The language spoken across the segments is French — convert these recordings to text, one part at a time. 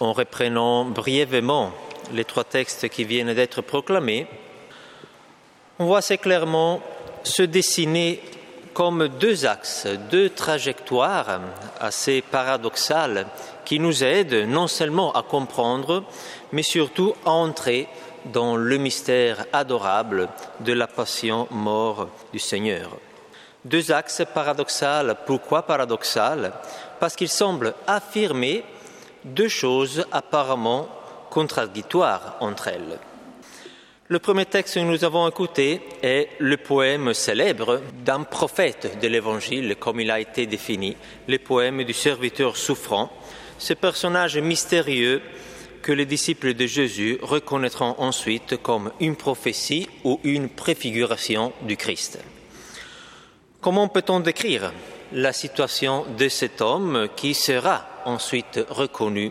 En reprenant brièvement les trois textes qui viennent d'être proclamés, on voit assez clairement se dessiner comme deux axes, deux trajectoires assez paradoxales qui nous aident non seulement à comprendre, mais surtout à entrer dans le mystère adorable de la passion mort du Seigneur. Deux axes paradoxales. Pourquoi paradoxales? Parce qu'ils semblent affirmer deux choses apparemment contradictoires entre elles. Le premier texte que nous avons écouté est le poème célèbre d'un prophète de l'Évangile, comme il a été défini, le poème du serviteur souffrant, ce personnage mystérieux que les disciples de Jésus reconnaîtront ensuite comme une prophétie ou une préfiguration du Christ. Comment peut-on décrire la situation de cet homme qui sera ensuite reconnu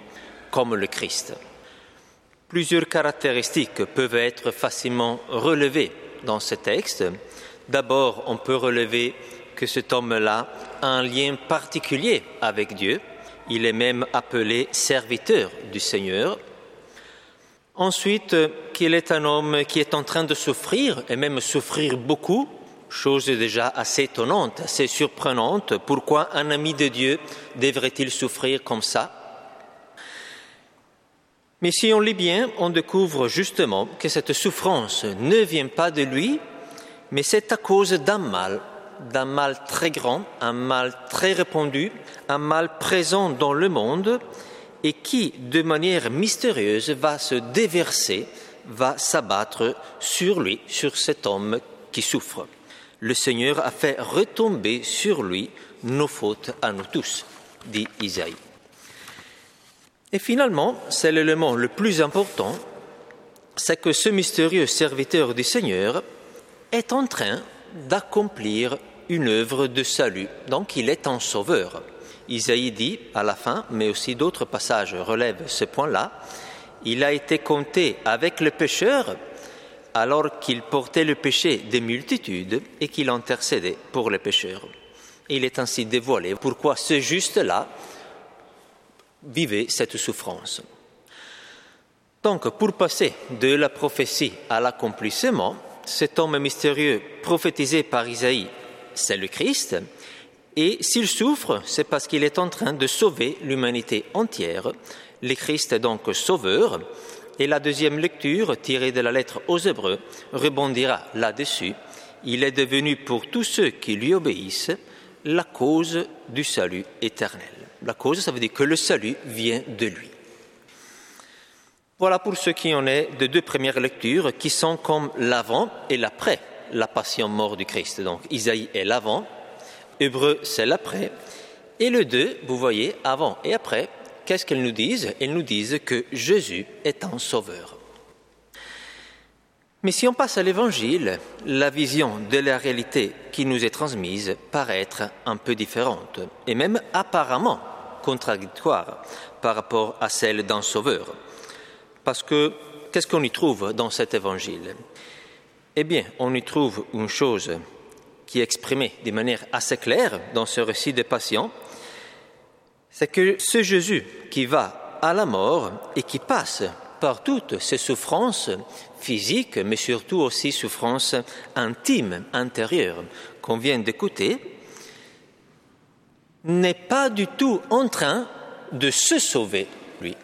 comme le Christ Plusieurs caractéristiques peuvent être facilement relevées dans ce texte. D'abord, on peut relever que cet homme-là a un lien particulier avec Dieu. Il est même appelé serviteur du Seigneur. Ensuite, qu'il est un homme qui est en train de souffrir, et même souffrir beaucoup, chose déjà assez étonnante, assez surprenante. Pourquoi un ami de Dieu devrait-il souffrir comme ça? Mais si on lit bien, on découvre justement que cette souffrance ne vient pas de lui, mais c'est à cause d'un mal, d'un mal très grand, un mal très répandu, un mal présent dans le monde et qui, de manière mystérieuse, va se déverser, va s'abattre sur lui, sur cet homme qui souffre. Le Seigneur a fait retomber sur lui nos fautes à nous tous, dit Isaïe. Et finalement, c'est l'élément le plus important, c'est que ce mystérieux serviteur du Seigneur est en train d'accomplir une œuvre de salut. Donc il est un sauveur. Isaïe dit à la fin, mais aussi d'autres passages relèvent ce point-là, il a été compté avec le pécheur alors qu'il portait le péché des multitudes et qu'il intercédait pour les pécheurs. Il est ainsi dévoilé pourquoi ce juste-là vivait cette souffrance. Donc, pour passer de la prophétie à l'accomplissement, cet homme mystérieux prophétisé par Isaïe, c'est le Christ, et s'il souffre, c'est parce qu'il est en train de sauver l'humanité entière. Le Christ est donc sauveur, et la deuxième lecture, tirée de la lettre aux Hébreux, rebondira là-dessus. Il est devenu pour tous ceux qui lui obéissent la cause du salut éternel. La cause, ça veut dire que le salut vient de lui. Voilà pour ce qui en est de deux premières lectures qui sont comme l'avant et l'après la passion mort du Christ. Donc Isaïe est l'avant, Hébreu c'est l'après, et le deux, vous voyez, avant et après, qu'est-ce qu'elles nous disent? Elles nous disent que Jésus est un sauveur. Mais si on passe à l'Évangile, la vision de la réalité qui nous est transmise paraît être un peu différente, et même apparemment contradictoire par rapport à celle d'un sauveur. Parce que qu'est-ce qu'on y trouve dans cet évangile? Eh bien, on y trouve une chose qui est exprimée de manière assez claire dans ce récit des patients, c'est que ce Jésus qui va à la mort et qui passe par toutes ces souffrances physiques, mais surtout aussi souffrances intimes, intérieures, qu'on vient d'écouter, n'est pas du tout en train de se sauver, lui.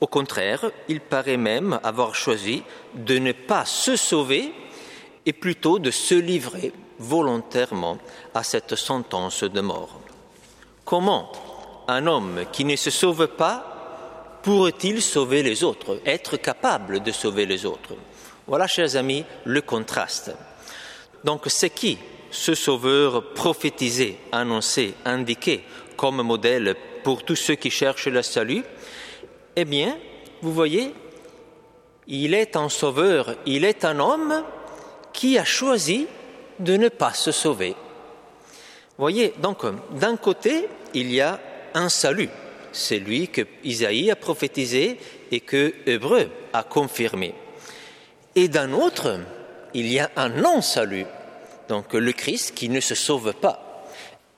Au contraire, il paraît même avoir choisi de ne pas se sauver et plutôt de se livrer volontairement à cette sentence de mort. Comment un homme qui ne se sauve pas pourrait-il sauver les autres, être capable de sauver les autres? Voilà, chers amis, le contraste. Donc c'est qui ce sauveur prophétisé, annoncé, indiqué comme modèle pour tous ceux qui cherchent le salut, eh bien, vous voyez, il est un sauveur, il est un homme qui a choisi de ne pas se sauver. Voyez, donc, d'un côté, il y a un salut, c'est lui que Isaïe a prophétisé et que Hébreu a confirmé. Et d'un autre, il y a un non-salut, donc le Christ qui ne se sauve pas.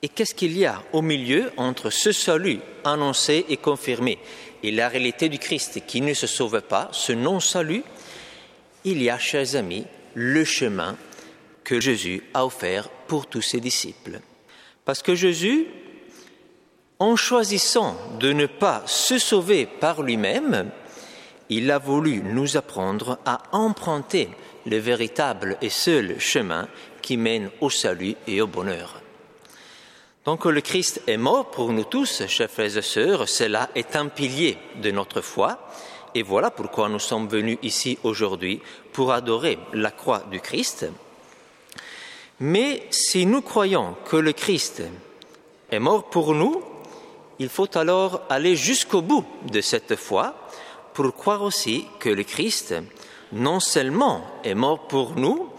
Et qu'est-ce qu'il y a au milieu entre ce salut annoncé et confirmé et la réalité du Christ qui ne se sauve pas, ce non-salut, il y a, chers amis, le chemin que Jésus a offert pour tous ses disciples. Parce que Jésus, en choisissant de ne pas se sauver par lui-même, il a voulu nous apprendre à emprunter le véritable et seul chemin qui mène au salut et au bonheur. Donc le Christ est mort pour nous tous, chers frères et sœurs, cela est un pilier de notre foi, et voilà pourquoi nous sommes venus ici aujourd'hui pour adorer la croix du Christ. Mais si nous croyons que le Christ est mort pour nous, il faut alors aller jusqu'au bout de cette foi pour croire aussi que le Christ non seulement est mort pour nous,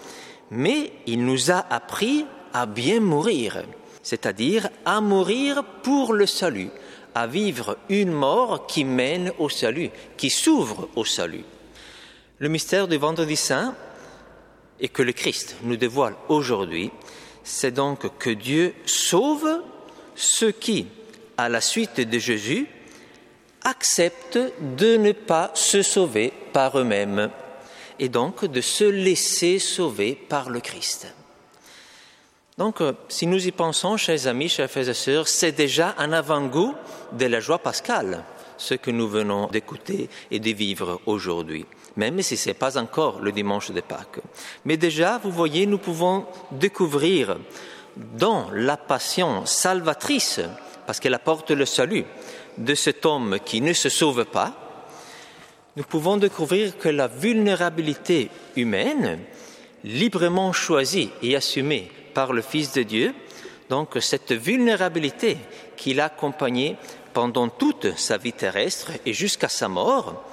mais il nous a appris à bien mourir, c'est-à-dire à mourir pour le salut, à vivre une mort qui mène au salut, qui s'ouvre au salut. Le mystère du vendredi saint et que le Christ nous dévoile aujourd'hui, c'est donc que Dieu sauve ceux qui, à la suite de Jésus, acceptent de ne pas se sauver par eux-mêmes et donc de se laisser sauver par le Christ. Donc, euh, si nous y pensons, chers amis, chers frères et sœurs, c'est déjà un avant-goût de la joie pascale, ce que nous venons d'écouter et de vivre aujourd'hui, même si ce n'est pas encore le dimanche de Pâques. Mais déjà, vous voyez, nous pouvons découvrir dans la passion salvatrice, parce qu'elle apporte le salut, de cet homme qui ne se sauve pas, nous pouvons découvrir que la vulnérabilité humaine, librement choisie et assumée par le Fils de Dieu, donc cette vulnérabilité qu'il a accompagnée pendant toute sa vie terrestre et jusqu'à sa mort,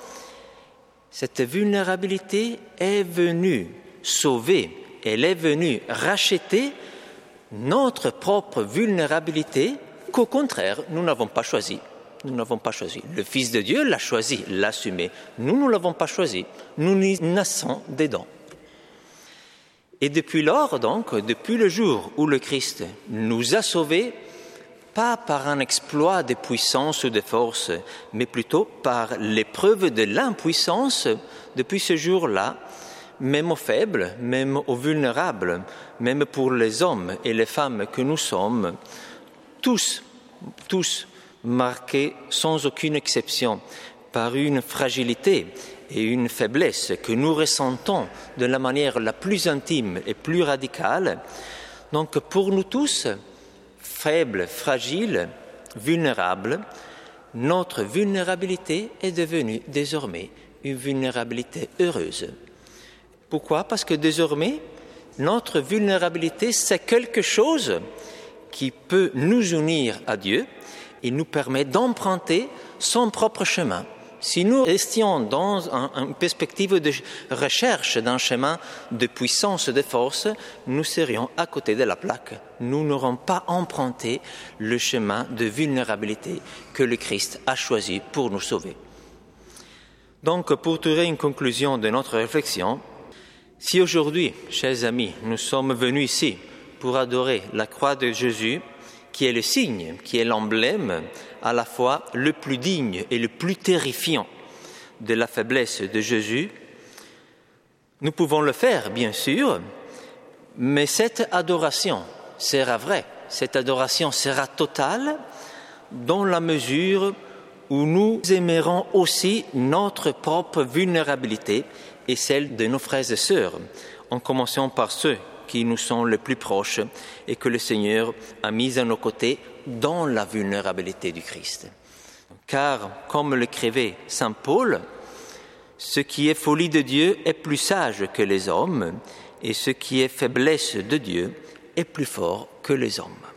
cette vulnérabilité est venue sauver, elle est venue racheter notre propre vulnérabilité qu'au contraire, nous n'avons pas choisie. Nous n'avons pas choisi. Le Fils de Dieu l'a choisi, l'a assumé. Nous, ne l'avons pas choisi. Nous naissons dedans. Et depuis lors, donc, depuis le jour où le Christ nous a sauvés, pas par un exploit de puissance ou de force, mais plutôt par l'épreuve de l'impuissance, depuis ce jour-là, même aux faibles, même aux vulnérables, même pour les hommes et les femmes que nous sommes, tous, tous marqués sans aucune exception par une fragilité et une faiblesse que nous ressentons de la manière la plus intime et plus radicale. Donc pour nous tous, faibles, fragiles, vulnérables, notre vulnérabilité est devenue désormais une vulnérabilité heureuse. Pourquoi? Parce que désormais, notre vulnérabilité, c'est quelque chose qui peut nous unir à Dieu il nous permet d'emprunter son propre chemin. Si nous restions dans une perspective de recherche d'un chemin de puissance, de force, nous serions à côté de la plaque. Nous n'aurons pas emprunté le chemin de vulnérabilité que le Christ a choisi pour nous sauver. Donc, pour tirer une conclusion de notre réflexion, si aujourd'hui, chers amis, nous sommes venus ici pour adorer la croix de Jésus, qui est le signe, qui est l'emblème à la fois le plus digne et le plus terrifiant de la faiblesse de Jésus, nous pouvons le faire, bien sûr, mais cette adoration sera vraie, cette adoration sera totale dans la mesure où nous aimerons aussi notre propre vulnérabilité et celle de nos frères et sœurs, en commençant par ceux qui nous sont les plus proches et que le Seigneur a mis à nos côtés dans la vulnérabilité du Christ. Car, comme l'écrivait Saint Paul, ce qui est folie de Dieu est plus sage que les hommes, et ce qui est faiblesse de Dieu est plus fort que les hommes.